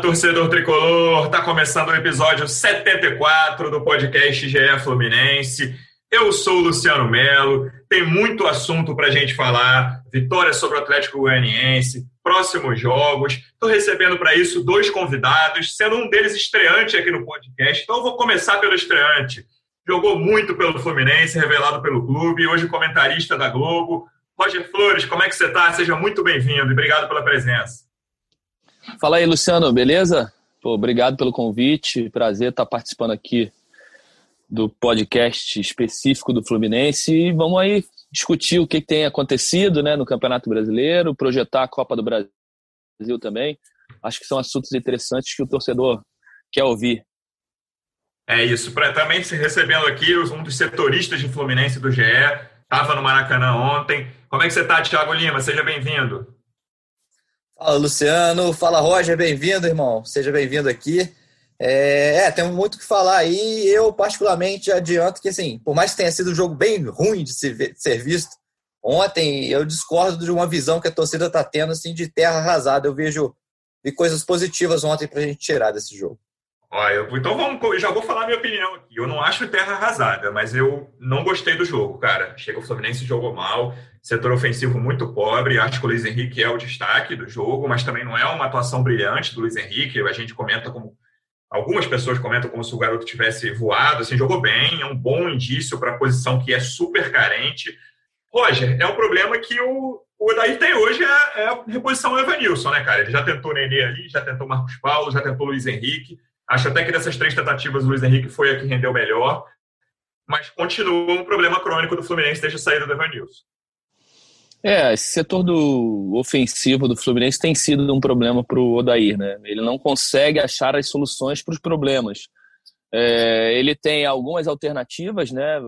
Torcedor tricolor! Tá começando o episódio 74 do podcast GE Fluminense. Eu sou o Luciano Melo, tem muito assunto pra gente falar. Vitória sobre o Atlético Goianiense, próximos jogos. Estou recebendo para isso dois convidados, sendo um deles estreante aqui no podcast. Então eu vou começar pelo estreante. Jogou muito pelo Fluminense, revelado pelo clube, hoje comentarista da Globo. Roger Flores, como é que você está? Seja muito bem-vindo e obrigado pela presença. Fala aí, Luciano, beleza? Pô, obrigado pelo convite, prazer estar participando aqui do podcast específico do Fluminense e vamos aí discutir o que tem acontecido né, no Campeonato Brasileiro, projetar a Copa do Brasil também. Acho que são assuntos interessantes que o torcedor quer ouvir. É isso. Também se recebendo aqui um dos setoristas de Fluminense do GE, estava no Maracanã ontem. Como é que você está, Thiago Lima? Seja bem-vindo. Fala, Luciano. Fala, Roger. Bem-vindo, irmão. Seja bem-vindo aqui. É, é, temos muito o que falar aí. Eu, particularmente, adianto que, assim, por mais que tenha sido um jogo bem ruim de, se ver, de ser visto, ontem eu discordo de uma visão que a torcida está tendo, assim, de terra arrasada. Eu vejo vi coisas positivas ontem para a gente tirar desse jogo. Olha, então vamos, já vou falar minha opinião aqui. Eu não acho terra arrasada, mas eu não gostei do jogo, cara. Chega o Fluminense jogou mal, setor ofensivo muito pobre. Acho que o Luiz Henrique é o destaque do jogo, mas também não é uma atuação brilhante do Luiz Henrique. A gente comenta como algumas pessoas comentam como se o garoto tivesse voado. Assim, jogou bem, é um bom indício para a posição que é super carente. Roger, é o problema que o, o Odair tem hoje é, é a reposição do Evanilson, né, cara? Ele já tentou o Nenê ali, já tentou o Marcos Paulo, já tentou o Luiz Henrique. Acho até que dessas três tentativas o Luiz Henrique foi a que rendeu melhor, mas continua um problema crônico do Fluminense desde a saída do Evanilson. É, esse setor do ofensivo do Fluminense tem sido um problema para o Odair, né? Ele não consegue achar as soluções para os problemas. É, ele tem algumas alternativas, né?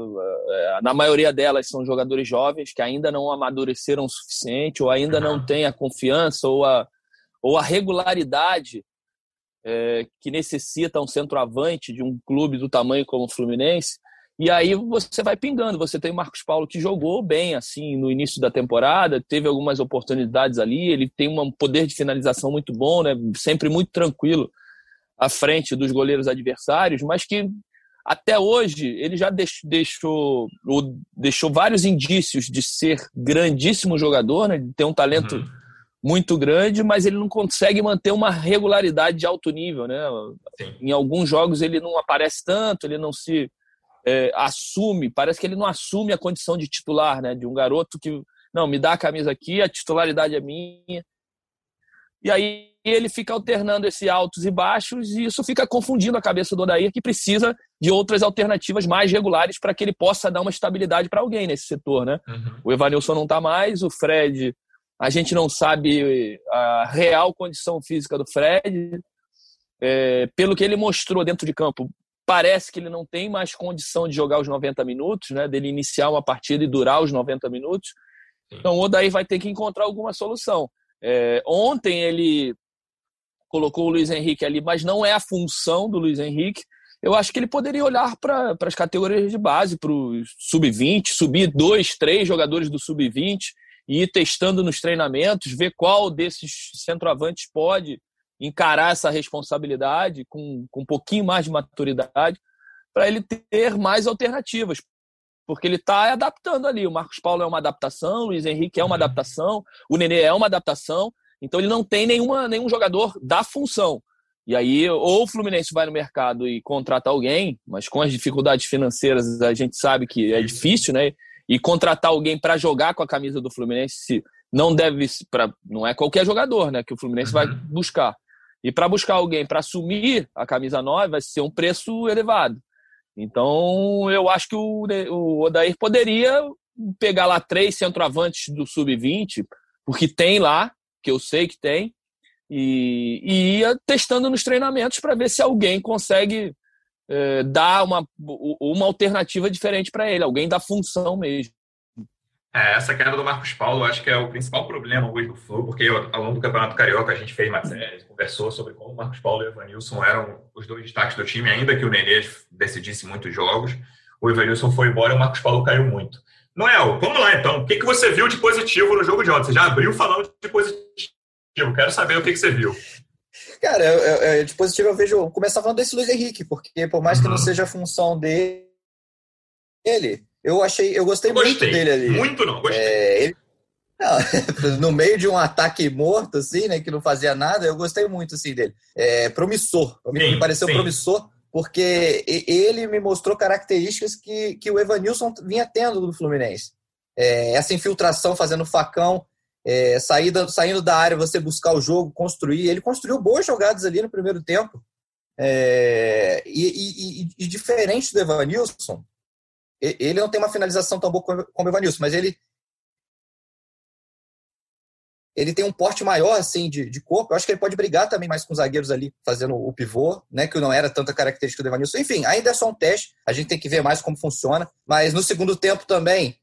Na maioria delas são jogadores jovens que ainda não amadureceram o suficiente, ou ainda não têm a confiança ou a, ou a regularidade é, que necessita um centroavante de um clube do tamanho como o Fluminense. E aí você vai pingando. Você tem o Marcos Paulo que jogou bem assim no início da temporada, teve algumas oportunidades ali. Ele tem um poder de finalização muito bom, né? Sempre muito tranquilo à frente dos goleiros adversários, mas que até hoje ele já deixou, deixou vários indícios de ser grandíssimo jogador, né? De ter um talento uhum muito grande, mas ele não consegue manter uma regularidade de alto nível, né? Sim. Em alguns jogos ele não aparece tanto, ele não se é, assume, parece que ele não assume a condição de titular, né? De um garoto que não me dá a camisa aqui, a titularidade é minha. E aí ele fica alternando esses altos e baixos e isso fica confundindo a cabeça do Odair, que precisa de outras alternativas mais regulares para que ele possa dar uma estabilidade para alguém nesse setor, né? Uhum. O Evanilson não está mais, o Fred a gente não sabe a real condição física do Fred. É, pelo que ele mostrou dentro de campo, parece que ele não tem mais condição de jogar os 90 minutos, né? Dele iniciar uma partida e durar os 90 minutos. Então o Odaí vai ter que encontrar alguma solução. É, ontem ele colocou o Luiz Henrique ali, mas não é a função do Luiz Henrique. Eu acho que ele poderia olhar para as categorias de base, para o sub-20, subir dois, três jogadores do sub-20 e ir testando nos treinamentos, ver qual desses centroavantes pode encarar essa responsabilidade com, com um pouquinho mais de maturidade, para ele ter mais alternativas. Porque ele está adaptando ali. O Marcos Paulo é uma adaptação, o Luiz Henrique é uma uhum. adaptação, o Nenê é uma adaptação. Então ele não tem nenhuma, nenhum jogador da função. E aí, ou o Fluminense vai no mercado e contrata alguém, mas com as dificuldades financeiras a gente sabe que é difícil, né? e contratar alguém para jogar com a camisa do Fluminense não deve para não é qualquer jogador, né, que o Fluminense uhum. vai buscar. E para buscar alguém para assumir a camisa 9 vai ser um preço elevado. Então, eu acho que o, o Odair poderia pegar lá três centroavantes do sub-20, porque tem lá, que eu sei que tem, e, e ia testando nos treinamentos para ver se alguém consegue é, dar uma, uma alternativa diferente para ele, alguém da função mesmo. É, essa queda do Marcos Paulo, acho que é o principal problema hoje do Flu, porque ao longo do Campeonato Carioca a gente fez matérias, conversou sobre como o Marcos Paulo e o Evanilson eram os dois destaques do time, ainda que o Nenê decidisse muitos jogos. O Evanilson foi embora e o Marcos Paulo caiu muito. Noel, vamos lá então. O que, que você viu de positivo no jogo de ontem? Você já abriu falando de positivo. Quero saber o que, que você viu. Cara, eu, eu, de positivo eu vejo. Começar falando desse Luiz Henrique, porque por mais que não uhum. seja a função dele, ele, eu achei, eu gostei, gostei. muito dele ali. Muito não, gostei. É, ele, não, no meio de um ataque morto, assim, né, que não fazia nada, eu gostei muito, assim, dele. É, promissor, sim, me pareceu sim. promissor, porque ele me mostrou características que, que o Evanilson vinha tendo do Fluminense. É, essa infiltração fazendo facão, é, saída, saindo da área, você buscar o jogo, construir. Ele construiu boas jogadas ali no primeiro tempo. É, e, e, e, diferente do Evanilson, ele não tem uma finalização tão boa como o Evanilson, mas ele ele tem um porte maior assim de, de corpo. Eu acho que ele pode brigar também mais com os zagueiros ali, fazendo o pivô, né? Que não era tanta característica do Evanilson. Enfim, ainda é só um teste. A gente tem que ver mais como funciona. Mas no segundo tempo também,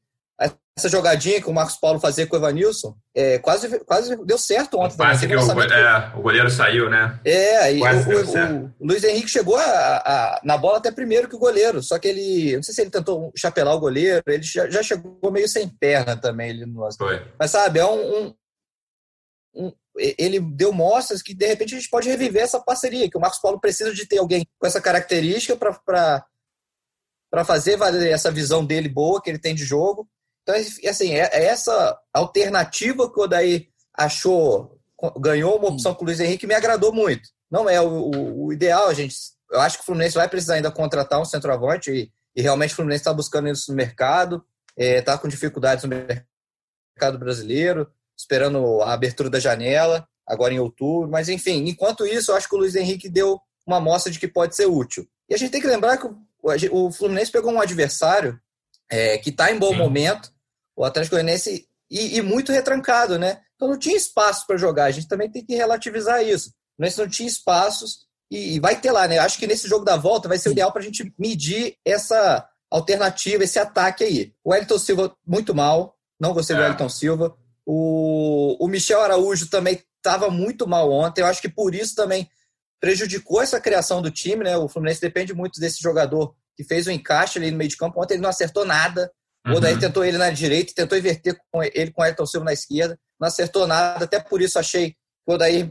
essa jogadinha que o Marcos Paulo fazia com o Evanilson, é, quase, quase deu certo ontem. Quase que o, é, o, goleiro saiu, né? É, e o, o, o, Luiz Henrique chegou a, a, na bola até primeiro que o goleiro, só que ele, não sei se ele tentou chapelar o goleiro, ele já, já chegou meio sem perna também. Ele, Foi. Mas sabe, é um, um, um, ele deu mostras que de repente a gente pode reviver essa parceria, que o Marcos Paulo precisa de ter alguém com essa característica para fazer valer essa visão dele boa que ele tem de jogo então, assim, é, é essa alternativa que o Odair achou, ganhou uma opção com o Luiz Henrique, me agradou muito. Não é o, o, o ideal, a gente. Eu acho que o Fluminense vai precisar ainda contratar um centroavante e, e realmente o Fluminense está buscando isso no mercado, está é, com dificuldades no mercado brasileiro, esperando a abertura da janela, agora em outubro. Mas, enfim, enquanto isso, eu acho que o Luiz Henrique deu uma amostra de que pode ser útil. E a gente tem que lembrar que o, o Fluminense pegou um adversário é, que está em bom Sim. momento, o Atlético Goianiense e, e, muito retrancado, né? Então não tinha espaço para jogar. A gente também tem que relativizar isso. Mas não tinha espaços e, e, vai ter lá, né? Acho que nesse jogo da volta vai ser o ideal para a gente medir essa alternativa, esse ataque aí. O Wellington Silva muito mal, não gostei é. do Wellington Silva. O, o Michel Araújo também estava muito mal ontem. Eu acho que por isso também prejudicou essa criação do time, né? O Fluminense depende muito desse jogador que fez o encaixe ali no meio de campo. Ontem ele não acertou nada. O Odair uhum. tentou ele na direita, tentou inverter com ele com o Ayrton Silva na esquerda, não acertou nada, até por isso achei que o Odair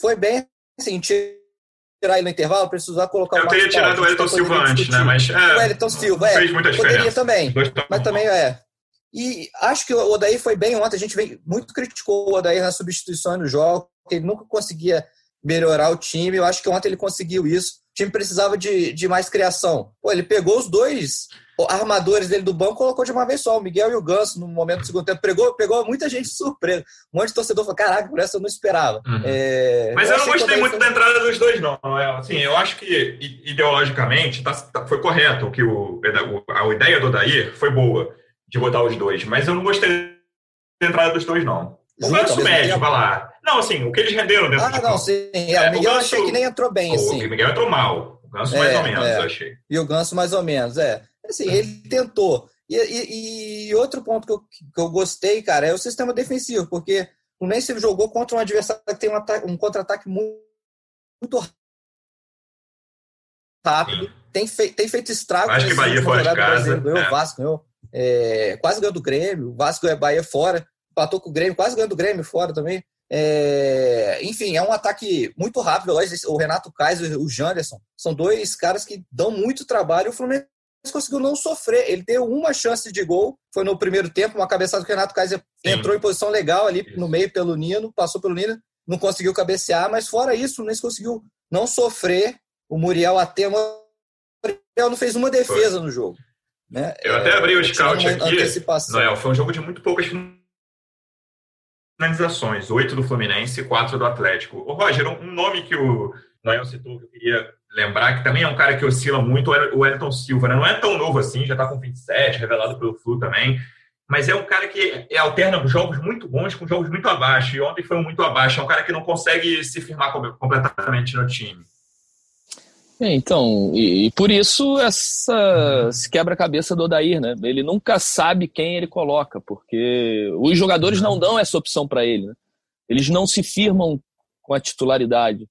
foi bem, assim, tirar ele no intervalo, precisar colocar Eu o Eu teria tirado o Ayrton Silva antes, né? Mas é, o Ayrton Silva, é, fez muita diferença. Poderia também, mas também é. E acho que o Odair foi bem ontem, a gente vem, muito criticou o Odair na substituição no jogo, ele nunca conseguia melhorar o time, eu acho que ontem ele conseguiu isso. O time precisava de, de mais criação. Pô, ele pegou os dois armadores dele do banco colocou de uma vez só, o Miguel e o Ganso, no momento do segundo tempo. Pegou, pegou muita gente surpresa. Um monte de torcedor falou: caraca, por essa eu não esperava. Uhum. É, Mas eu, eu não gostei muito foi... da entrada dos dois, não. Assim, eu acho que ideologicamente tá, tá, foi correto que o, a ideia do Daí foi boa de botar os dois, mas eu não gostei da entrada dos dois, não. O Ganso médio, vai lá. Não, assim, o que eles renderam dentro ah, de não, sim. É, o Miguel Ganso, achei que nem entrou bem, assim. O Miguel entrou mal. O Ganso é, mais ou menos, é. eu achei. E o Ganso mais ou menos, é. Assim, ele tentou. E, e, e, outro ponto que eu, que eu gostei, cara, é o sistema defensivo, porque o Nense jogou contra um adversário que tem um, um contra-ataque muito, muito, rápido, tem, fei, tem feito estragos. Acho que Bahia fora de casa. Ganhou é. o Vasco, ganhou, é, quase ganhou do Grêmio, o Vasco é Bahia fora, empatou com o Grêmio, quase ganhou do Grêmio fora também. É, enfim, é um ataque muito rápido. O Renato Kaiser, o Janderson, são dois caras que dão muito trabalho. O Fluminense conseguiu não sofrer. Ele deu uma chance de gol, foi no primeiro tempo, uma cabeçada que o Renato Kaiser Sim. entrou em posição legal ali isso. no meio pelo Nino, passou pelo Nino, não conseguiu cabecear, mas fora isso, o Fluminense conseguiu não sofrer. O Muriel até uma... o Muriel não fez uma defesa foi. no jogo. Né? Eu até abri o é, scout aqui. Noel, foi um jogo de muito poucas finalizações, oito do Fluminense e quatro do Atlético. O Roger, um nome que o Noel citou que eu queria lembrar, que também é um cara que oscila muito, o Elton Silva, né? Não é tão novo assim, já está com 27, revelado pelo Flu também. mas é um cara que é, alterna jogos muito bons com jogos muito abaixo. E ontem foi um muito abaixo. É um cara que não consegue se firmar completamente no time. É, então, e, e, por isso essa se quebra-cabeça do Odair, né? Ele nunca sabe quem ele coloca, porque os jogadores não dão essa opção para ele. Né? Eles não se firmam com a titularidade.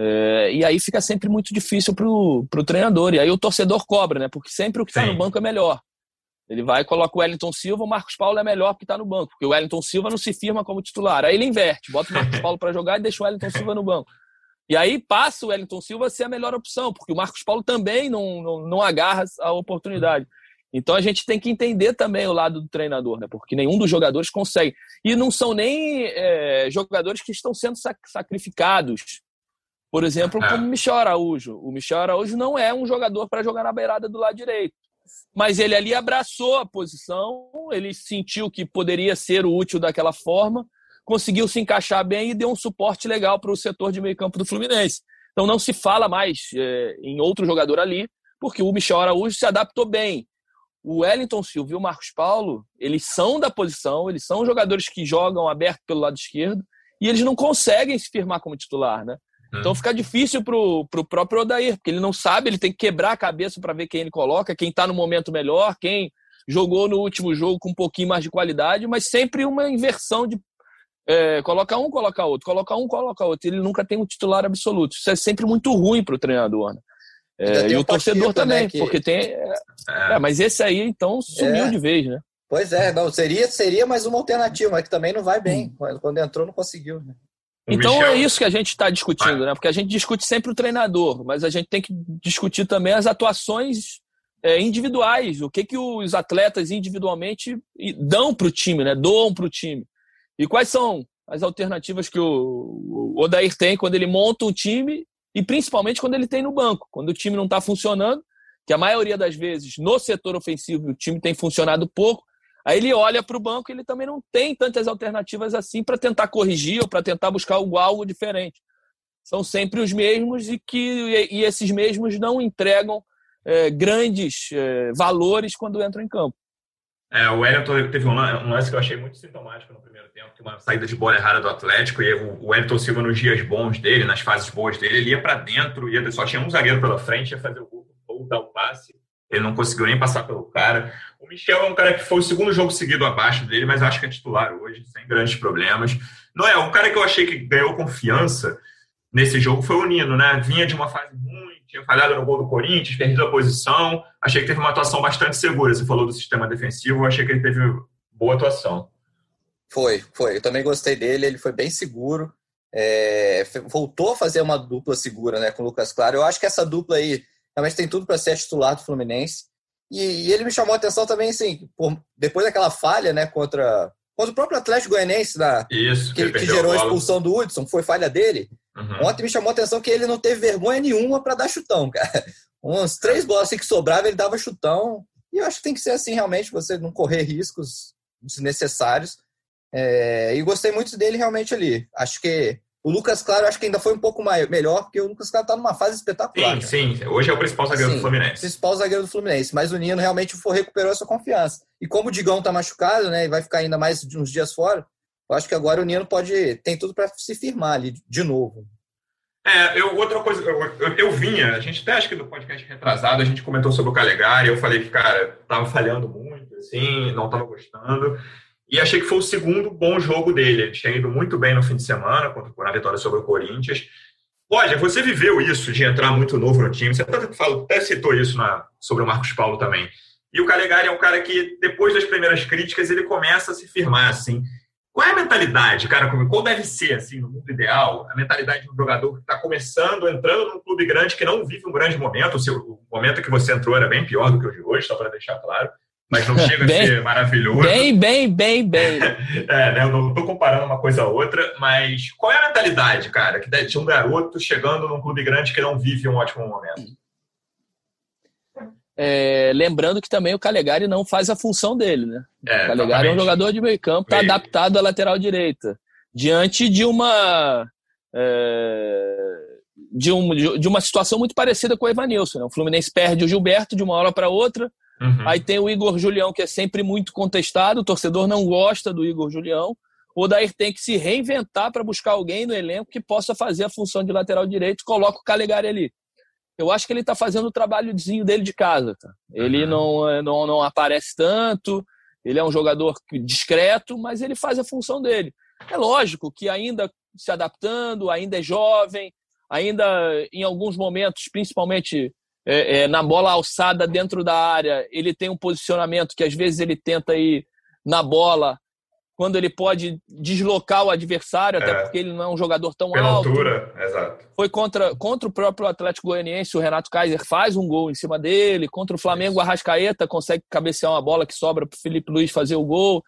É, e aí fica sempre muito difícil para o treinador. E aí o torcedor cobra, né? Porque sempre o que está no banco é melhor. Ele vai e coloca o Wellington Silva, o Marcos Paulo é melhor porque está no banco, porque o Wellington Silva não se firma como titular. Aí ele inverte, bota o Marcos Paulo para jogar e deixa o Wellington Silva no banco. E aí passa o Wellington Silva a ser a melhor opção, porque o Marcos Paulo também não, não, não agarra a oportunidade. Então a gente tem que entender também o lado do treinador, né? porque nenhum dos jogadores consegue. E não são nem é, jogadores que estão sendo sac sacrificados. Por exemplo, como o Michel Araújo. O Michel Araújo não é um jogador para jogar na beirada do lado direito. Mas ele ali abraçou a posição, ele sentiu que poderia ser útil daquela forma conseguiu se encaixar bem e deu um suporte legal para o setor de meio campo do Fluminense. Então não se fala mais é, em outro jogador ali, porque o Michel Araújo se adaptou bem. O Wellington Silva e o Marcos Paulo, eles são da posição, eles são jogadores que jogam aberto pelo lado esquerdo e eles não conseguem se firmar como titular, né? Então fica difícil pro, pro próprio Odair, porque ele não sabe, ele tem que quebrar a cabeça para ver quem ele coloca, quem está no momento melhor, quem jogou no último jogo com um pouquinho mais de qualidade, mas sempre uma inversão de é, coloca um, coloca outro, coloca um, coloca outro. Ele nunca tem um titular absoluto. Isso é sempre muito ruim para o treinador. Né? É, e o torcedor também, né, que... porque tem. É, é, mas esse aí, então, sumiu é. de vez, né? Pois é, não, seria, seria mais uma alternativa, mas que também não vai bem. Hum. Quando entrou, não conseguiu. Né? Então Michel... é isso que a gente está discutindo, né? Porque a gente discute sempre o treinador, mas a gente tem que discutir também as atuações é, individuais, o que, que os atletas individualmente dão para o time, né? Doam para o time. E quais são as alternativas que o, Odair tem quando ele monta um time e principalmente quando ele tem no banco, quando o time não está funcionando, que a maioria das vezes no setor ofensivo o time tem funcionado pouco, aí ele olha para o banco e ele também não tem tantas alternativas assim para tentar corrigir ou para tentar buscar algo, algo diferente. São sempre os mesmos e que e esses mesmos não entregam é, grandes é, valores quando entram em campo. É, o Wellington teve um lance que eu achei muito sintomático no primeiro tempo, que uma saída de bola errada do Atlético, e o Wellington Silva nos dias bons dele, nas fases boas dele, ele ia para dentro, ia, só tinha um zagueiro pela frente, ia fazer o gol, ou dar o passe, ele não conseguiu nem passar pelo cara. O Michel é um cara que foi o segundo jogo seguido abaixo dele, mas acho que é titular hoje, sem grandes problemas. Não é, um cara que eu achei que ganhou confiança nesse jogo foi o Nino, né? Vinha de uma fase ruim, tinha falhado no gol do Corinthians, perdido a posição. Achei que teve uma atuação bastante segura. Você falou do sistema defensivo, achei que ele teve boa atuação. Foi, foi. Eu também gostei dele, ele foi bem seguro. É, voltou a fazer uma dupla segura né, com o Lucas Claro. Eu acho que essa dupla aí realmente tem tudo para ser titular do Fluminense. E, e, ele me chamou a atenção também, assim, por, depois daquela falha né, contra, contra o próprio Atlético Goianense, da, Isso, que, que gerou a expulsão do Hudson, foi falha dele. Uhum. Ontem me chamou a atenção que ele não teve vergonha nenhuma para dar chutão, cara. Umas três bolas assim que sobravam, ele dava chutão. E eu acho que tem que ser assim, realmente, você não correr riscos desnecessários. É, e gostei muito dele realmente ali. Acho que o Lucas Claro acho que ainda foi um pouco mais, melhor, porque o Lucas Claro está numa fase espetacular. Sim, sim. Hoje é o principal zagueiro sim, do Fluminense. Principal zagueiro do Fluminense. Mas o Nino realmente recuperou essa confiança. E como o Digão está machucado, né? E vai ficar ainda mais de uns dias fora, eu acho que agora o Nino pode. tem tudo para se firmar ali de novo. É, eu, outra coisa, eu, eu, eu, vinha, a gente até acho que no podcast retrasado a gente comentou sobre o Calegari, eu falei que, cara, tava falhando muito, assim, não tava gostando. E achei que foi o segundo bom jogo dele. Ele tinha ido muito bem no fim de semana, na vitória sobre o Corinthians. Olha, você viveu isso de entrar muito novo no time. Você até, citou isso na, sobre o Marcos Paulo também. E o Calegari é um cara que, depois das primeiras críticas, ele começa a se firmar, assim. Qual é a mentalidade, cara? Qual deve ser, assim, no mundo ideal, a mentalidade de um jogador que está começando, entrando num clube grande que não vive um grande momento? O, seu, o momento que você entrou era bem pior do que o de hoje, só para deixar claro. Mas não chega bem, a ser maravilhoso. Bem, bem, bem, bem. é, né? Eu não estou comparando uma coisa a outra, mas qual é a mentalidade, cara, que de um garoto chegando num clube grande que não vive um ótimo momento? É, lembrando que também o Calegari não faz a função dele, né? É, o Calegari é um jogador de meio campo, está adaptado à lateral direita. Diante de uma. É, de, um, de uma situação muito parecida com o Evanilson. Né? O Fluminense perde o Gilberto de uma hora para outra, Uhum. Aí tem o Igor Julião, que é sempre muito contestado, o torcedor não gosta do Igor Julião. O Odair tem que se reinventar para buscar alguém no elenco que possa fazer a função de lateral direito, coloca o Calegari ali. Eu acho que ele está fazendo o trabalhozinho dele de casa. Tá? Ele uhum. não, é, não, não aparece tanto, ele é um jogador discreto, mas ele faz a função dele. É lógico que ainda se adaptando, ainda é jovem, ainda em alguns momentos, principalmente é, é, na bola alçada dentro da área, ele tem um posicionamento que às vezes ele tenta ir na bola quando ele pode deslocar o adversário, até é. porque ele não é um jogador tão Pela alto. altura, exato. Foi contra, contra o próprio Atlético Goianiense, o Renato Kaiser faz um gol em cima dele. Contra o Flamengo, o Arrascaeta consegue cabecear uma bola que sobra para o Felipe Luiz fazer o gol.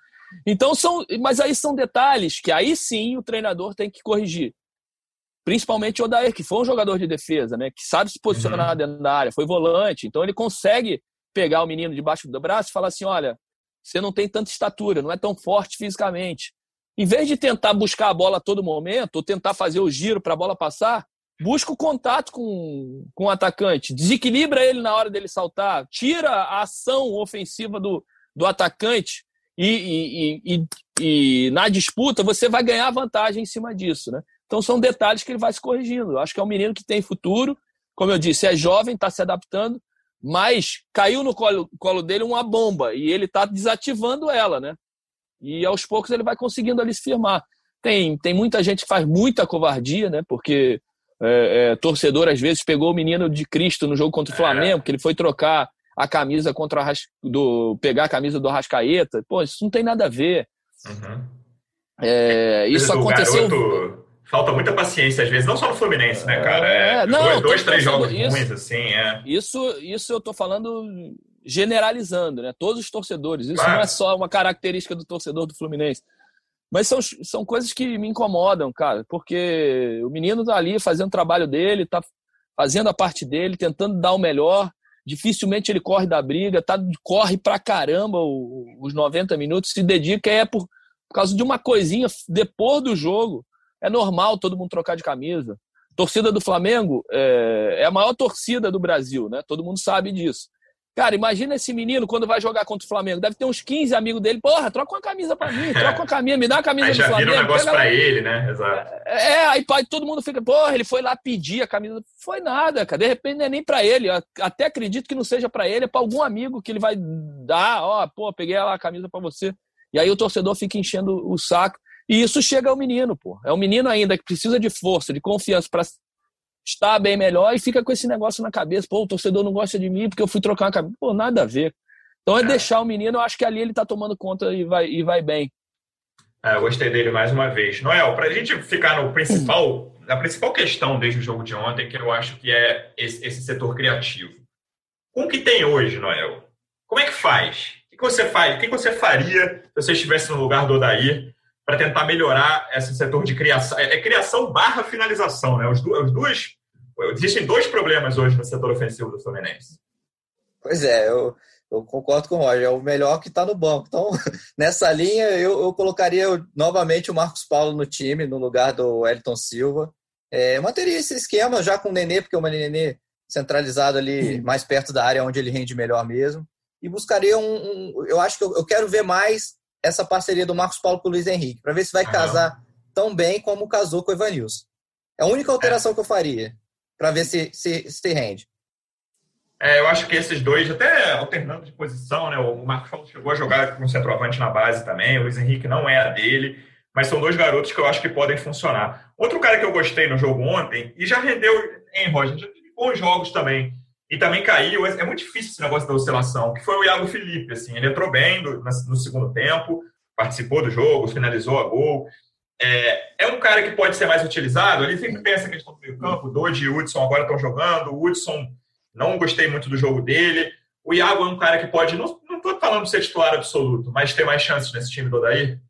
Então são, mas aí são detalhes que aí sim o treinador tem que corrigir. Principalmente o Odair, que foi um jogador de defesa, né? Que sabe se posicionar uhum. dentro da área, foi volante, então ele consegue pegar o menino debaixo do braço e falar assim: olha, você não tem tanta estatura, não é tão forte fisicamente. Em vez de tentar buscar a bola a todo momento, ou tentar fazer o giro para a bola passar, busca o contato com, com o atacante, desequilibra ele na hora dele saltar, tira a ação ofensiva do, do atacante e, e, e, e, na disputa você vai ganhar vantagem em cima disso. Né? Então são detalhes que ele vai se corrigindo. Eu acho que é um menino que tem futuro, como eu disse, é jovem, está se adaptando, mas caiu no colo, colo dele uma bomba e ele está desativando ela, né? E aos poucos ele vai conseguindo ali se firmar. Tem, tem muita gente que faz muita covardia, né? Porque é, é, torcedor às vezes pegou o menino de Cristo no jogo contra o Flamengo, que ele foi trocar a camisa contra a do pegar a camisa do Arrascaeta. Pô, isso não tem nada a ver. Uhum. É, isso aconteceu. Garoto falta muita paciência, às vezes, não só no Fluminense, né, cara? É, é não, dois, dois três jogos isso, ruins, assim, é. Isso, isso eu tô falando generalizando, né? Todos os torcedores. Isso claro. não é só uma característica do torcedor do Fluminense. Mas são, são coisas que me incomodam, cara, porque o menino tá ali fazendo o trabalho dele, tá fazendo a parte dele, tentando dar o melhor. Dificilmente ele corre da briga, tá, corre pra caramba os 90 minutos, se dedica, é por, por causa de uma coisinha depois do jogo é normal todo mundo trocar de camisa. Torcida do Flamengo é, é a maior torcida do Brasil, né? Todo mundo sabe disso. Cara, imagina esse menino quando vai jogar contra o Flamengo. Deve ter uns 15 amigos dele. Porra, troca uma camisa pra mim, troca uma camisa, me dá uma camisa aí do Flamengo. Vira um negócio pra ele, né? Exato. É, é, aí todo mundo fica, porra, ele foi lá pedir a camisa. Foi nada, cara. De repente não é nem pra ele. Eu até acredito que não seja pra ele, é pra algum amigo que ele vai dar. Ó, pô, peguei lá a camisa pra você. E aí o torcedor fica enchendo o saco. E isso chega ao menino, pô. É um menino ainda que precisa de força, de confiança para estar bem melhor e fica com esse negócio na cabeça. Pô, o torcedor não gosta de mim porque eu fui trocar uma cabeça. Pô, nada a ver. Então é, é. deixar o menino, eu acho que ali ele tá tomando conta e vai, e vai bem. É, eu gostei dele mais uma vez. Noel, para a gente ficar no principal, na principal questão desde o jogo de ontem, que eu acho que é esse, esse setor criativo. Com o que tem hoje, Noel, como é que faz? O que você faz? O que você faria se você estivesse no lugar do Odair para tentar melhorar esse setor de criação. É, é criação barra finalização, né? Os, os dois. Existem dois problemas hoje no setor ofensivo do Fluminense. Pois é, eu, eu concordo com o Roger, é o melhor que está no banco. Então, nessa linha, eu, eu colocaria novamente o Marcos Paulo no time, no lugar do Elton Silva. É, manteria esse esquema já com o Nenê, porque o Nenê centralizado ali mais perto da área onde ele rende melhor mesmo. E buscaria um. um eu acho que eu, eu, quero ver mais essa parceria do Marcos Paulo com o Luiz Henrique, para ver se vai casar tão bem como casou com o Evanilson. É a única alteração é. que eu faria, para ver se, se, se rende. É, eu acho que esses dois, até alternando de posição, né? O Marcos Paulo chegou a jogar com centroavante na base também, o Luiz Henrique não é a dele, mas são dois garotos que eu acho que podem funcionar. Outro cara que eu gostei no jogo ontem, e já rendeu em Roger, já teve bons jogos também, e também caiu. É, é muito difícil esse negócio da oscilação, que foi o Iago Felipe. Assim, ele entrou bem no, no segundo tempo, participou do jogo, finalizou a gol. É, é, um cara que pode ser mais utilizado. Ele sempre tem essa questão do meio campo. Doide e Hudson agora estão jogando. O Hudson, não gostei muito do jogo dele. O Iago é um cara que pode, não estou falando de ser titular absoluto, mas ter mais chances nesse time do Odair?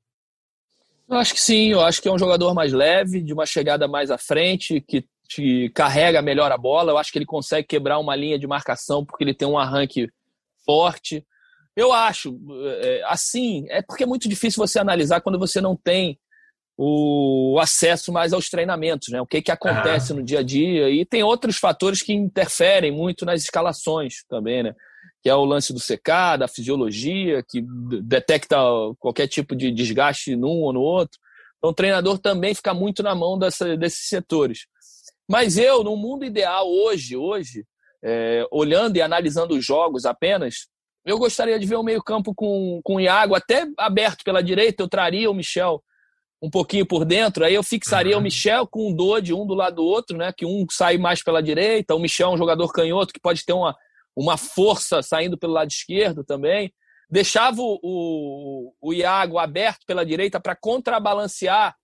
Eu acho que sim, eu acho que é um jogador mais leve, de uma chegada mais à frente, que te carrega melhor a bola. Eu acho que ele consegue quebrar uma linha de marcação porque ele tem um arranque forte. Eu acho, é, assim, é porque é muito difícil você analisar quando você não tem o acesso mais aos treinamentos, né? O que, que acontece no dia a dia. E tem outros fatores que interferem muito nas escalações também, né? que é o lance do CK, da fisiologia, que detecta qualquer tipo de desgaste num ou no outro. Então, o treinador também fica muito na mão dessa, desses setores. Mas eu, no mundo ideal hoje, hoje, é, olhando e analisando os jogos apenas, eu gostaria de ver o meio-campo com, com o Iago até aberto pela direita. Eu traria o Michel um pouquinho por dentro, aí eu fixaria uhum. o Michel com o Dodi, um do lado do outro, né? Que um sai mais pela direita, o Michel é um jogador canhoto que pode ter uma, uma força saindo pelo lado esquerdo também. Deixava o, o, o Iago aberto pela direita para contrabalancear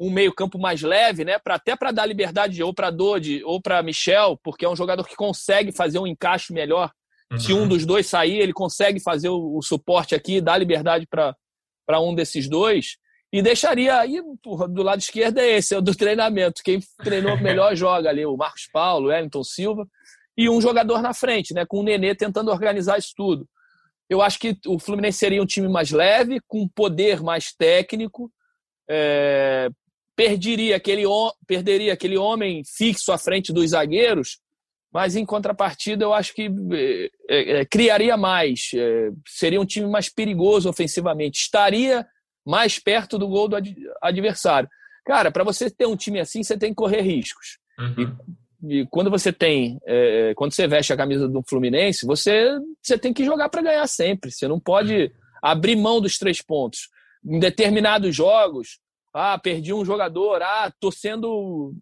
um meio-campo mais leve, né? Pra, até para dar liberdade ou para Dodi ou para Michel, porque é um jogador que consegue fazer um encaixe melhor. Uhum. Se um dos dois sair, ele consegue fazer o, o suporte aqui, dar liberdade para um desses dois. E deixaria aí, porra, do lado esquerdo é esse, é o do treinamento. Quem treinou melhor joga ali, o Marcos Paulo, o Wellington Silva, e um jogador na frente, né? Com o Nenê tentando organizar isso tudo. Eu acho que o Fluminense seria um time mais leve, com poder mais técnico, é, perderia, aquele, perderia aquele homem fixo à frente dos zagueiros, mas em contrapartida eu acho que é, é, criaria mais, é, seria um time mais perigoso ofensivamente, estaria mais perto do gol do ad adversário. Cara, para você ter um time assim, você tem que correr riscos. Uhum. E, e, quando você tem, quando você veste a camisa do Fluminense, você, você tem que jogar para ganhar sempre. Você não pode abrir mão dos três pontos. Em determinados jogos, ah, perdi um jogador, ah, tô sendo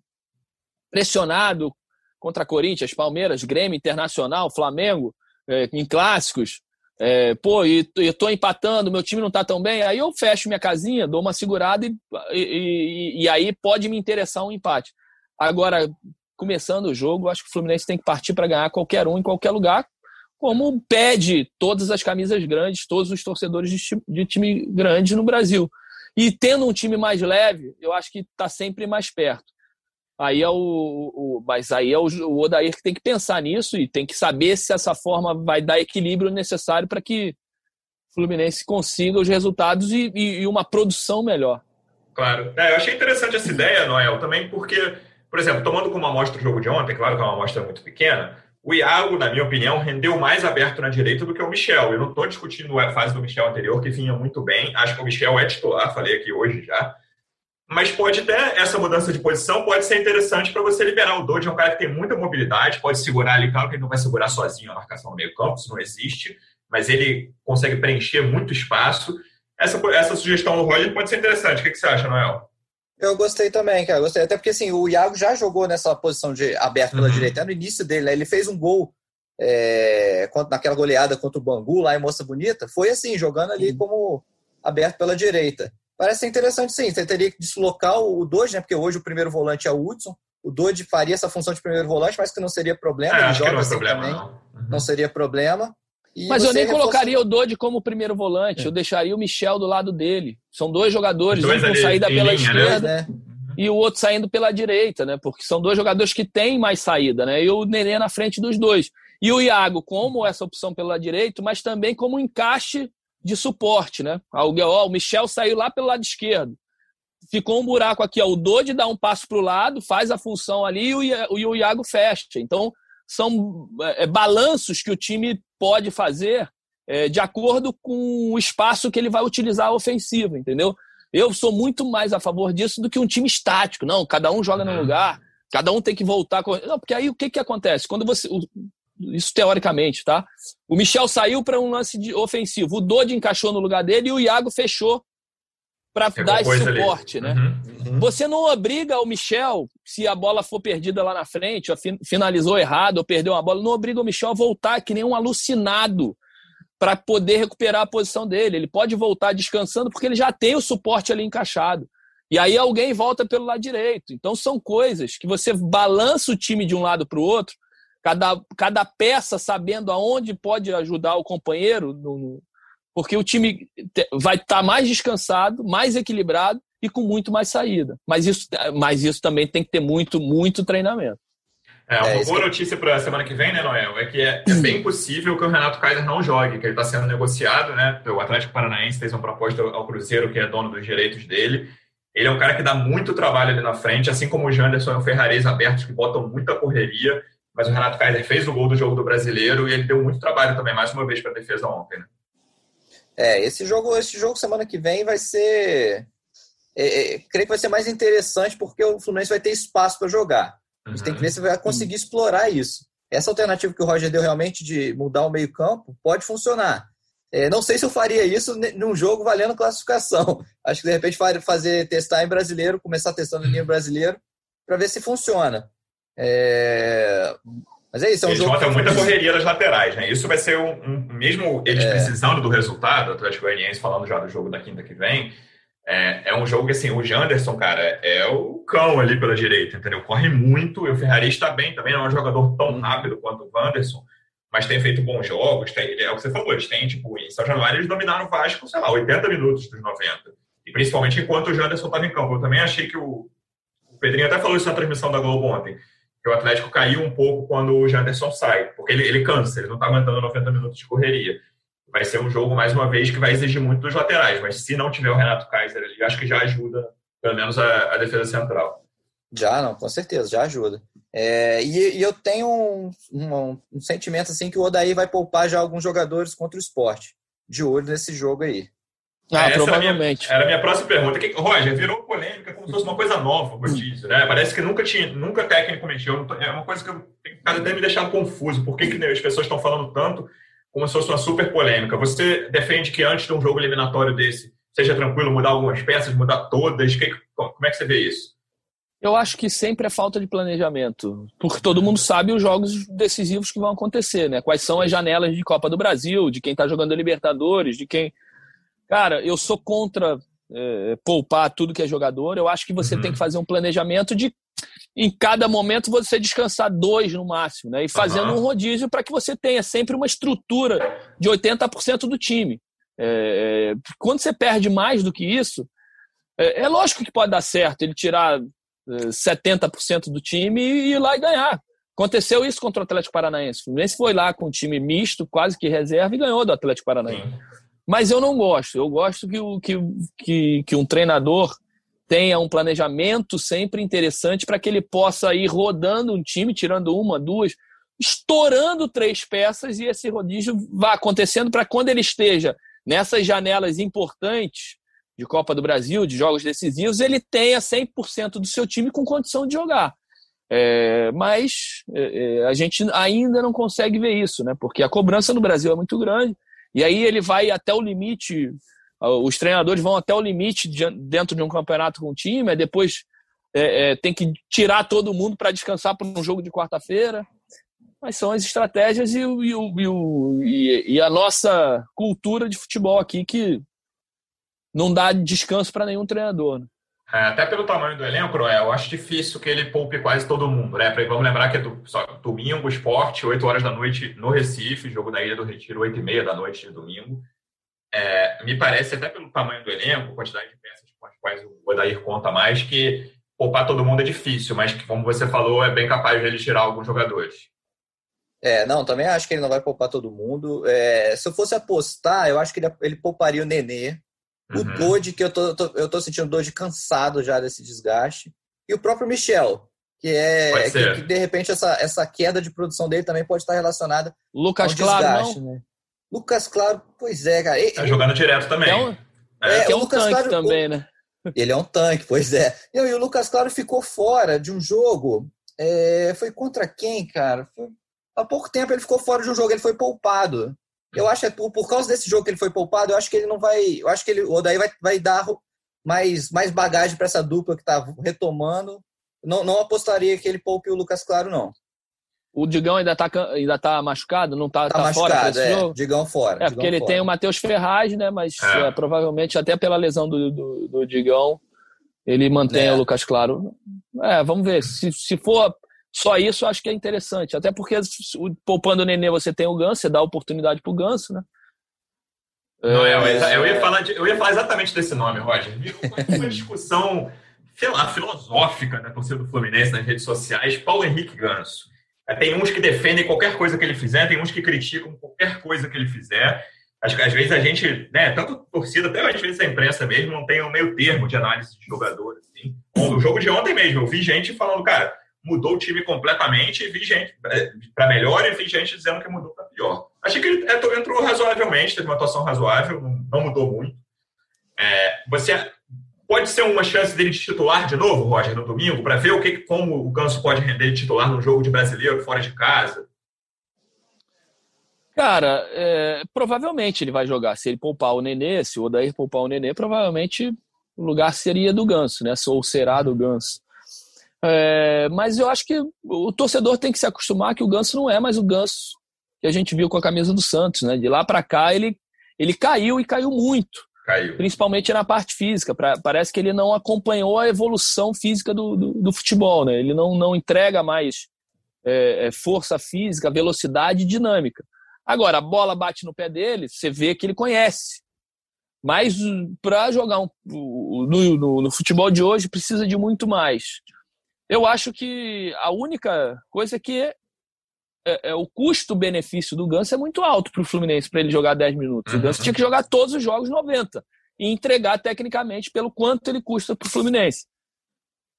pressionado contra Corinthians, Palmeiras, Grêmio, Internacional, Flamengo, é, em clássicos é, pô, e eu tô empatando, meu time não tá tão bem, aí eu fecho minha casinha, dou uma segurada e, e, e aí pode me interessar um empate. Agora, começando o jogo, acho que o Fluminense tem que partir para ganhar qualquer um em qualquer lugar, como pede todas as camisas grandes, todos os torcedores de, de time grande no Brasil. E tendo um time mais leve, eu acho que está sempre mais perto. Aí é o, o, mas aí é o, o Odair que tem que pensar nisso e tem que saber se essa forma vai dar equilíbrio necessário para que o Fluminense consiga os resultados e, e, e uma produção melhor. Claro. É, eu achei interessante essa ideia, Noel, também porque, por exemplo, tomando como amostra o jogo de ontem, claro que é uma amostra muito pequena, o Iago, na minha opinião, rendeu mais aberto na direita do que o Michel. Eu não estou discutindo a fase do Michel anterior, que vinha muito bem. Acho que o Michel é titular, falei aqui hoje já mas pode ter essa mudança de posição, pode ser interessante para você liberar o Dodge, é um cara que tem muita mobilidade, pode segurar ali, claro que ele não vai segurar sozinho a marcação no meio campo, isso não existe, mas ele consegue preencher muito espaço. Essa, essa sugestão do Roger pode ser interessante. O que, que você acha, Noel? Eu gostei também, cara. Gostei. Até porque assim, o Iago já jogou nessa posição de aberto pela uhum. direita, no início dele, né? Ele fez um gol é, naquela goleada contra o Bangu, lá em Moça Bonita. Foi assim, jogando ali uhum. como aberto pela direita. Parece interessante sim. Você teria que deslocar o Doide, né? Porque hoje o primeiro volante é o Hudson. O Doide faria essa função de primeiro volante, mas que não seria problema. É, ele joga não, é assim problema, também. Não. Uhum. não. seria problema. E mas eu nem reforça... colocaria o Doide como primeiro volante. É. Eu deixaria o Michel do lado dele. São dois jogadores, dois um com saída pela linha, né? esquerda. Né? E o outro saindo pela direita, né? Porque são dois jogadores que têm mais saída, né? E o Nenê na frente dos dois. E o Iago como essa opção pelo lado direito, mas também como encaixe de suporte, né? Ó, o Michel saiu lá pelo lado esquerdo. Ficou um buraco aqui, ó. O Dodi dá um passo para o lado, faz a função ali e o Iago fecha. Então, são é, balanços que o time pode fazer é, de acordo com o espaço que ele vai utilizar ofensivo, entendeu? Eu sou muito mais a favor disso do que um time estático. Não, cada um joga no uhum. lugar, cada um tem que voltar. Não, porque aí o que, que acontece? Quando você isso teoricamente, tá? O Michel saiu para um lance de ofensivo, o Dodi encaixou no lugar dele e o Iago fechou para dar esse suporte, ali. né? Uhum, uhum. Você não obriga o Michel, se a bola for perdida lá na frente, ou finalizou errado, ou perdeu uma bola, não obriga o Michel a voltar que nem um alucinado para poder recuperar a posição dele. Ele pode voltar descansando porque ele já tem o suporte ali encaixado. E aí alguém volta pelo lado direito. Então são coisas que você balança o time de um lado para o outro cada, cada peça sabendo aonde pode ajudar o companheiro, no, porque o time vai estar tá mais descansado, mais equilibrado e com muito mais saída. Mas isso, mas isso também tem que ter muito, muito treinamento. É, uma é, boa notícia para a semana que vem, né, Noel? É que é, é, bem possível que o Renato Kaiser não jogue, que ele está sendo negociado, né? O Atlético Paranaense fez uma proposta ao Cruzeiro, que é dono dos direitos dele. Ele é um cara que dá muito trabalho ali na frente, assim como o Janderson e o Ferrarese abertos, que botam muita correria mas o Renato Kaiser fez o gol do jogo do brasileiro e ele deu muito trabalho também, mais uma vez, para a defesa ontem. Né? É, esse jogo, esse jogo semana que vem vai ser. É, é, creio que vai ser mais interessante porque o Fluminense vai ter espaço para jogar. A gente uhum. tem que ver se vai conseguir explorar isso. Essa alternativa que o Roger deu realmente de mudar o meio-campo pode funcionar. É, não sei se eu faria isso num jogo valendo classificação. Acho que de repente fazer testar em brasileiro, começar testando em nível brasileiro, para ver se funciona. É... Mas é isso, é um eles jogo. Eles muita correria das laterais, né? Isso vai ser um. um mesmo eles é. precisando do resultado, o Atlético Goianiense falando já do jogo da quinta que vem, é, é, um jogo que, assim, o Janderson, cara, é o cão ali pela direita, entendeu? Corre muito, e o Ferrari está bem também, não é um jogador tão rápido quanto o Wanderson, mas tem feito bons jogos, tem, é o que você falou, eles têm, tipo, em São Januário eles dominaram o Vasco, sei lá, 80 minutos dos 90. E principalmente enquanto o Janderson estava em campo. Eu também achei que o, o Pedrinho até falou isso na transmissão da Globo ontem, que o Atlético caiu um pouco quando o Janderson sai, porque ele, ele cansa, ele não está aguentando 90 minutos de correria. Vai ser um jogo, mais uma vez, que vai exigir muito dos laterais, mas se não tiver o Renato Kaiser ali, acho que já ajuda, pelo menos, a, a defesa central. Já, não, com certeza, já ajuda. É, e, e, eu tenho um, um, um, sentimento assim que o Odaí vai poupar já alguns jogadores contra o esporte. De olho nesse jogo aí. Ah, provavelmente. Era a, minha, era a minha próxima pergunta. Que, Roger, virou polêmica como se fosse uma coisa nova o rodízio, né? Parece que nunca tinha, nunca técnico mexeu. É uma coisa que eu, até me deixar confuso. Por que, que as pessoas estão falando tanto como se fosse uma super polêmica? Você defende que antes de um jogo eliminatório desse seja tranquilo mudar algumas peças, mudar todas? Que, como é que você vê isso? Eu acho que sempre é falta de planejamento, porque todo mundo sabe os jogos decisivos que vão acontecer, né? Quais são as janelas de Copa do Brasil, de quem está jogando Libertadores, de quem Cara, eu sou contra é, poupar tudo que é jogador. Eu acho que você uhum. tem que fazer um planejamento de, em cada momento, você descansar dois no máximo, né? E fazendo uhum. um rodízio para que você tenha sempre uma estrutura de 80% do time. É, é, quando você perde mais do que isso, é, é lógico que pode dar certo ele tirar 70% é, do time e ir lá e ganhar. Aconteceu isso contra o Atlético Paranaense. O Fluminense foi lá com um time misto, quase que reserva, e ganhou do Atlético Paranaense. Uhum. Mas eu não gosto. Eu gosto que, o, que, que, que um treinador tenha um planejamento sempre interessante para que ele possa ir rodando um time, tirando uma, duas, estourando três peças e esse rodízio vá acontecendo para quando ele esteja nessas janelas importantes de Copa do Brasil, de jogos decisivos, ele tenha 100% do seu time com condição de jogar. É, mas é, é, a gente ainda não consegue ver isso, né? porque a cobrança no Brasil é muito grande e aí ele vai até o limite, os treinadores vão até o limite dentro de um campeonato com o time, depois é, é, tem que tirar todo mundo para descansar para um jogo de quarta-feira. Mas são as estratégias e, e, e, e, a nossa cultura de futebol aqui que não dá descanso para nenhum treinador. Né? É, até pelo tamanho do elenco, é, eu acho difícil que ele poupe quase todo mundo, né? Vamos lembrar que é do, só, domingo, esporte, 8 horas da noite no Recife, jogo da Ilha do Retiro, 8 e meia da noite de domingo. É, me parece, até pelo tamanho do elenco, quantidade de peças com as quais o Odair conta mais, que poupar todo mundo é difícil, mas que, como você falou, é bem capaz de ele tirar alguns jogadores. É, não, também acho que ele não vai poupar todo mundo. É, se eu fosse apostar, eu acho que ele, ele pouparia o Nenê, o uhum. Dodge, que eu tô, tô, eu tô sentindo o Dodge cansado já desse desgaste. E o próprio Michel, que é que, que, de repente essa, essa queda de produção dele também pode estar relacionada Lucas ao desgaste, Claro, né? Lucas Claro, pois é, cara. Tá jogando direto também. É, é, é, é um Lucas tanque claro, também, o, né? Ele é um tanque, pois é. E, e o Lucas Claro ficou fora de um jogo. É, foi contra quem, cara? Foi, há pouco tempo ele ficou fora de um jogo, ele foi poupado. Eu acho que é por, por causa desse jogo que ele foi poupado, eu acho que ele não vai. Eu acho que ele, o Odaí vai, vai dar mais, mais bagagem para essa dupla que está retomando. Não, não apostaria que ele poupe o Lucas Claro, não. O Digão ainda está ainda tá machucado? Não está tá, tá, tá fora é, jogo? Digão fora. É, Digão porque ele fora. tem o Matheus Ferraz, né? Mas é. É, provavelmente, até pela lesão do, do, do Digão, ele mantém é. o Lucas Claro. É, vamos ver. Se, se for só isso eu acho que é interessante. Até porque poupando o Nenê você tem o Ganso, você dá oportunidade pro Ganso, né? Não, eu, é, eu, ia falar de, eu ia falar exatamente desse nome, Roger. uma discussão, sei lá, filosófica na torcida do Fluminense nas redes sociais, Paulo Henrique Ganso. É, tem uns que defendem qualquer coisa que ele fizer, tem uns que criticam qualquer coisa que ele fizer. Acho que às vezes a gente, né, tanto torcida, até às vezes a imprensa mesmo, não tem um meio termo de análise de jogador. Assim. O jogo de ontem mesmo, eu vi gente falando, cara, mudou o time completamente e vi gente é, para melhor e vi gente dizendo que mudou para pior. Achei que ele entrou razoavelmente, teve uma atuação razoável, não mudou muito. É, você pode ser uma chance dele de titular de novo, Roger, no domingo, para ver o que, como o Ganso pode render de titular num jogo de brasileiro fora de casa? Cara, é, provavelmente ele vai jogar. Se ele poupar o Nenê, se o Odair poupar o Nenê, provavelmente o lugar seria do Ganso, né? Ou será do Ganso. É, mas eu acho que o torcedor tem que se acostumar que o Ganso não é mais o Ganso que a gente viu com a camisa do Santos, né? De lá para cá ele, ele caiu e caiu muito. Caiu. Principalmente na parte física. Pra, parece que ele não acompanhou a evolução física do, do, do futebol, né? Ele não, não entrega mais é, é força física, velocidade e dinâmica. Agora, a bola bate no pé dele, você vê que ele conhece. Mas para jogar um, no, no, no, futebol de hoje precisa de muito mais. Eu acho que a única coisa é que é, é o custo-benefício do Ganso é muito alto para o Fluminense para ele jogar 10 minutos. O Ganso tinha que jogar todos os jogos 90 e entregar tecnicamente pelo quanto ele custa para o Fluminense.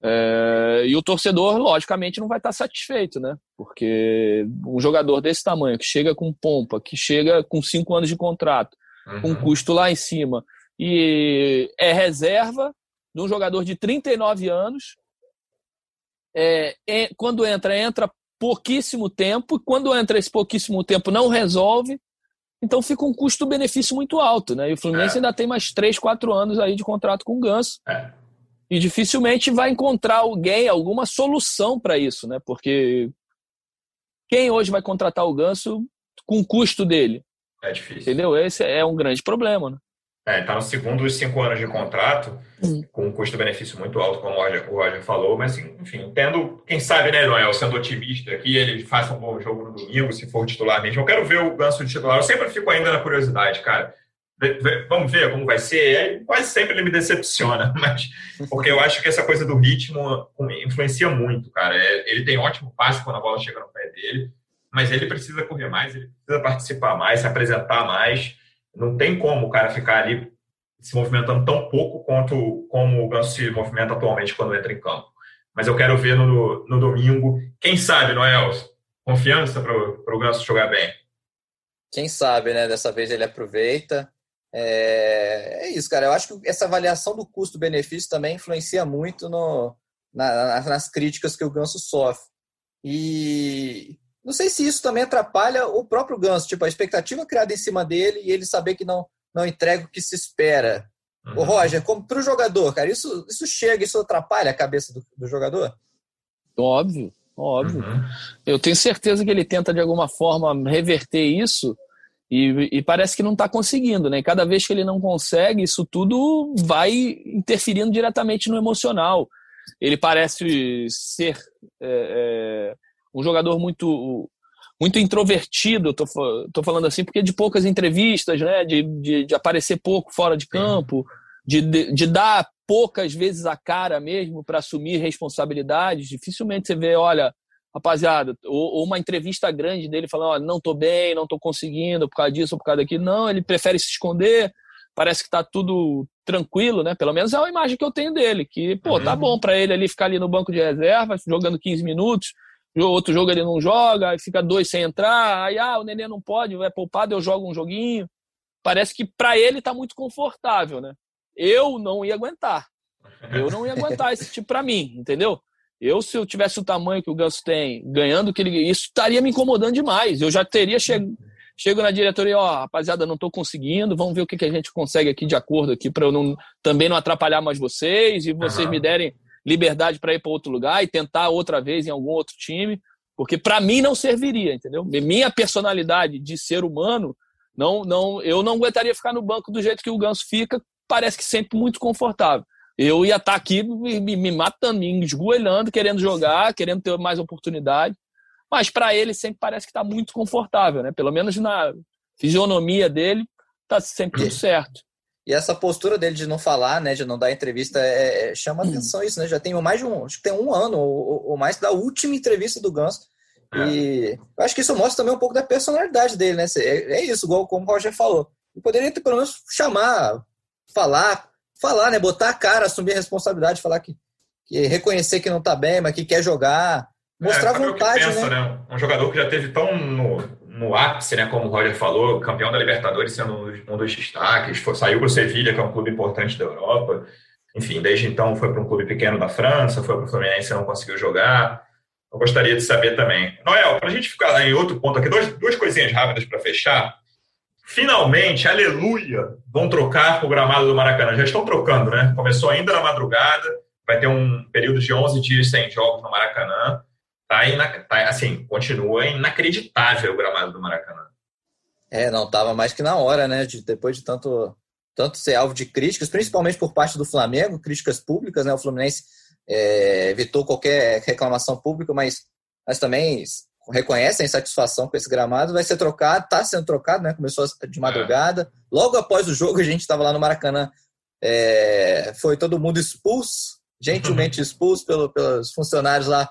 É, e o torcedor, logicamente, não vai estar satisfeito, né? Porque um jogador desse tamanho, que chega com pompa, que chega com cinco anos de contrato, uhum. com custo lá em cima, e é reserva de um jogador de 39 anos, é, é, quando entra, entra pouquíssimo tempo, e quando entra esse pouquíssimo tempo não resolve, então fica um custo-benefício muito alto, né? E o Fluminense é. ainda tem mais 3, 4 anos aí de contrato com o Ganso. É e dificilmente vai encontrar alguém, alguma solução para isso, né? Porque quem hoje vai contratar o Ganso com o custo dele? É difícil. Entendeu? Esse é um grande problema, né? É, está no segundo dos cinco anos de contrato, hum. com um custo-benefício muito alto, como o Roger, o Roger, falou, mas enfim, entendo, quem sabe, né, Noel, sendo otimista aqui, ele faça um bom jogo no domingo, se for titular mesmo. Eu quero ver o Ganso de titular, eu sempre fico ainda na curiosidade, cara vamos ver como vai ser. Aí, quase sempre ele me decepciona, mas porque eu acho que essa coisa do ritmo influencia muito, cara. É, ele tem ótimo passe quando a bola chega no pé dele, mas ele precisa correr mais, ele precisa participar mais, se apresentar mais. Não tem como o cara ficar ali se movimentando tão pouco quanto como o Ganso se movimenta atualmente quando entra em campo. Mas eu quero ver no, no domingo. Quem sabe, Noel? Confiança para o Ganso jogar bem. Quem sabe, né? Dessa vez ele aproveita. É, é, isso, cara. Eu acho que essa avaliação do custo-benefício também influencia muito no, na, nas críticas que o Ganso sofre. E não sei se isso também atrapalha o próprio Ganso, tipo, a expectativa criada em cima dele e ele saber que não, não entrega o que se espera. Uhum. O Roger, como para o jogador, cara, isso, isso chega, isso atrapalha a cabeça do, do jogador? Óbvio, óbvio. Uhum. Eu tenho certeza que ele tenta de alguma forma reverter isso e, e, parece que não está conseguindo, né? E cada vez que ele não consegue, isso tudo vai interferindo diretamente no emocional. Ele parece ser é, é, um jogador muito muito introvertido, tô, tô falando assim, porque de poucas entrevistas, né? De, de, de aparecer pouco fora de campo, de, de, de dar poucas vezes a cara mesmo para assumir responsabilidades. Dificilmente você vê, olha, rapaziada, ou, ou, uma entrevista grande dele falando, ó, não tô bem, não tô conseguindo por causa disso ou por causa daquilo. Não, ele prefere se esconder, parece que tá tudo tranquilo, né? Pelo menos é a imagem que eu tenho dele, que, pô, tá uhum. tá bom para ele ali ficar ali no banco de reserva, jogando 15 minutos, outro jogo ele não joga, aí fica dois sem entrar, aí, ah, o Nenê não pode, é poupado, eu jogo um joguinho. Parece que para ele tá muito confortável, né? Eu não ia aguentar. Eu não ia aguentar esse tipo para mim, entendeu? Eu, se eu tivesse o tamanho que o Ganso tem, ganhando que ele. Isso estaria me incomodando demais. Eu já teria chego, chego na diretoria, ó, rapaziada, não estou conseguindo, vamos ver o que, que a gente consegue aqui de acordo aqui para eu não, também não atrapalhar mais vocês e vocês uhum. me derem liberdade para ir para outro lugar e tentar outra vez em algum outro time, porque para mim não serviria, entendeu? Minha personalidade de ser humano, não, não, eu não aguentaria ficar no banco do jeito que o Ganso fica, parece que sempre muito confortável eu ia estar tá aqui me, me, matando, me esgoelhando, querendo jogar, querendo ter mais oportunidade. Mas para ele sempre parece que está muito confortável, né? Pelo menos na fisionomia dele, está sempre tudo certo. E essa postura dele de não falar, né, de não dar entrevista, é, é, chama atenção isso, né? Já tem mais de um, acho que tem um ano ou, ou mais da última entrevista do Ganso. E eu acho que isso mostra também um pouco da personalidade dele, né? É, é isso, igual como o Roger falou. Ele poderia ter, pelo menos chamar, falar, falar, né? Botar a cara, assumir a responsabilidade, falar que, que reconhecer que não está bem, mas que quer jogar, mostrar é, vontade, pensa, né? né? Um jogador que já teve tão no, no ápice, né, como o Roger falou, campeão da Libertadores sendo um dos destaques, foi, saiu para o Sevilha, que é um clube importante da Europa. Enfim, desde então foi para um clube pequeno da França, foi para o Fluminense e não conseguiu jogar. Eu gostaria de saber também. Noel, para a gente ficar em outro ponto aqui, duas, duas coisinhas rápidas para fechar. Finalmente, aleluia, vão trocar o gramado do Maracanã. Já estão trocando, né? Começou ainda na madrugada, vai ter um período de 11 dias sem jogos no Maracanã. Tá, ina... tá assim, continua inacreditável o gramado do Maracanã. É, não, tava mais que na hora, né? De, depois de tanto, tanto ser alvo de críticas, principalmente por parte do Flamengo, críticas públicas, né? O Fluminense é, evitou qualquer reclamação pública, mas, mas também reconhecem satisfação com esse gramado, vai ser trocado, está sendo trocado, né? Começou de madrugada. Logo após o jogo, a gente estava lá no Maracanã, é, foi todo mundo expulso, gentilmente expulso pelo, pelos funcionários lá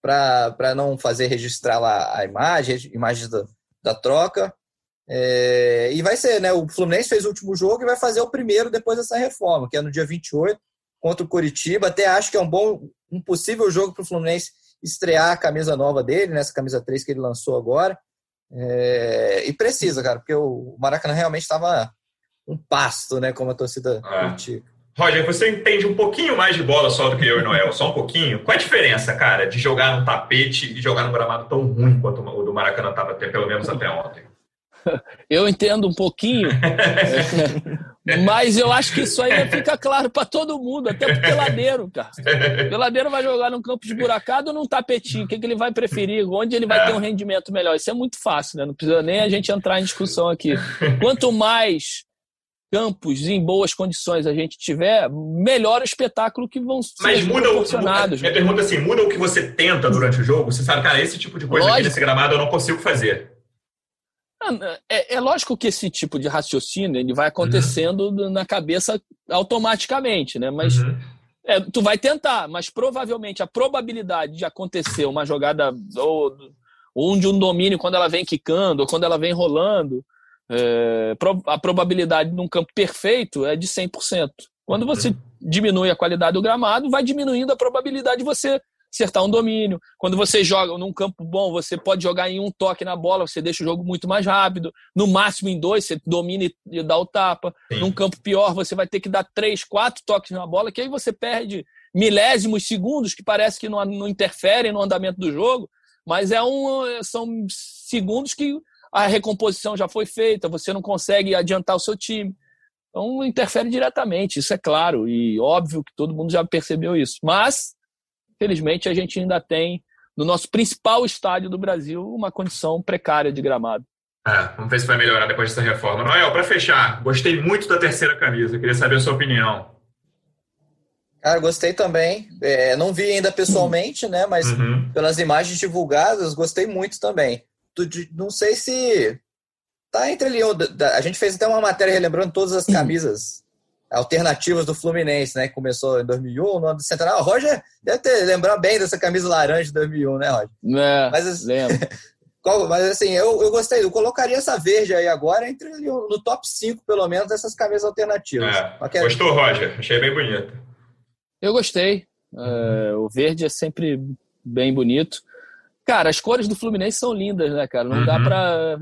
para não fazer registrar lá a imagem, imagens da, da troca. É, e vai ser, né? O Fluminense fez o último jogo e vai fazer o primeiro depois dessa reforma, que é no dia 28 contra o Curitiba. Até acho que é um bom, um possível jogo para o Fluminense estrear a camisa nova dele, nessa camisa 3 que ele lançou agora. É, e precisa, cara, porque o Maracanã realmente estava um pasto, né? Como a torcida é. critica. Roger, você entende um pouquinho mais de bola só do que eu e Noel, só um pouquinho. Qual a diferença, cara, de jogar num tapete e jogar num gramado tão ruim quanto o do Maracanã estava, pelo menos até ontem? Eu entendo um pouquinho, mas eu acho que isso aí fica claro para todo mundo, até pro peladeiro, cara. O peladeiro vai jogar num campo esburacado ou num tapetinho? O que, que ele vai preferir? Onde ele vai ter um rendimento melhor? Isso é muito fácil, né? Não precisa nem a gente entrar em discussão aqui. Quanto mais campos em boas condições a gente tiver, melhor o espetáculo que vão ser Mas muda proporcionados. O, minha pergunta assim, muda o que você tenta durante o jogo? Você sabe, cara, esse tipo de coisa Lógico. aqui nesse gramado eu não consigo fazer. É, é, lógico que esse tipo de raciocínio ele vai acontecendo uhum. na cabeça automaticamente, né? Mas uhum. é, tu vai tentar, mas provavelmente a probabilidade de acontecer uma jogada ou, ou de um domínio quando ela vem quicando ou quando ela vem rolando, é, a probabilidade num campo perfeito é de 100%. Quando você uhum. diminui a qualidade do gramado, vai diminuindo a probabilidade de você acertar um domínio. Quando você joga num campo bom, você pode jogar em um toque na bola, você deixa o jogo muito mais rápido. No máximo em dois, você domina e dá o tapa. Sim. Num campo pior, você vai ter que dar três, quatro toques na bola, que aí você perde milésimos segundos, que parece que não, não interferem no andamento do jogo, mas é um, são segundos que a recomposição já foi feita, você não consegue adiantar o seu time. Então interfere diretamente, isso é claro, e óbvio que todo mundo já percebeu isso. Mas felizmente, a gente ainda tem, no nosso principal estádio do Brasil, uma condição precária de gramado. É, vamos ver se vai melhorar depois dessa reforma. Noel, para fechar, gostei muito da terceira camisa, queria saber a sua opinião. Cara, gostei também. É, não vi ainda pessoalmente, né? Mas uhum. pelas imagens divulgadas, gostei muito também. Não sei se tá entre ali. A gente fez até uma matéria relembrando todas as camisas alternativas do Fluminense, né? Que começou em 2001, no ano do Centenário. O Roger deve ter, lembrar bem dessa camisa laranja de 2001, né, Roger? É, mas, lembro. mas assim, eu, eu gostei. Eu colocaria essa verde aí agora entre no top 5, pelo menos, dessas camisas alternativas. É, Gostou, Roger? Achei bem bonito. Eu gostei. É, o verde é sempre bem bonito. Cara, as cores do Fluminense são lindas, né, cara? Não uhum. dá pra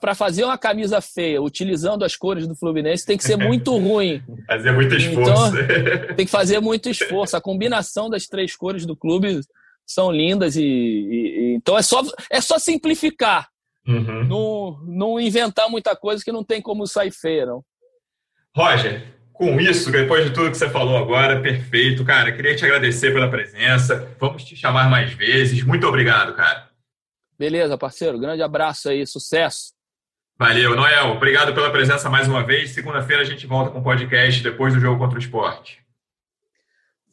para fazer uma camisa feia utilizando as cores do Fluminense tem que ser muito ruim. fazer muito esforço. Então, tem que fazer muito esforço. A combinação das três cores do clube são lindas e, e, e então é só é só simplificar. Uhum. Não, não inventar muita coisa que não tem como sair feia, não. Roger, com isso, depois de tudo que você falou agora, perfeito, cara. Queria te agradecer pela presença. Vamos te chamar mais vezes. Muito obrigado, cara. Beleza, parceiro. Grande abraço aí, sucesso. Valeu, Noel. Obrigado pela presença mais uma vez. Segunda-feira a gente volta com o podcast depois do jogo contra o esporte.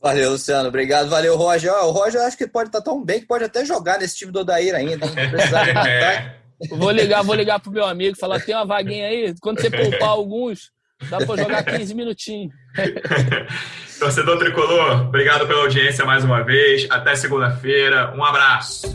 Valeu, Luciano. Obrigado. Valeu, Roger. o Roger acho que pode estar tão bem que pode até jogar nesse time do Odair ainda. é. Vou ligar, vou ligar pro meu amigo, falar, tem uma vaguinha aí, quando você poupar alguns, dá para jogar 15 minutinhos. Torcedor Tricolor, obrigado pela audiência mais uma vez. Até segunda-feira. Um abraço.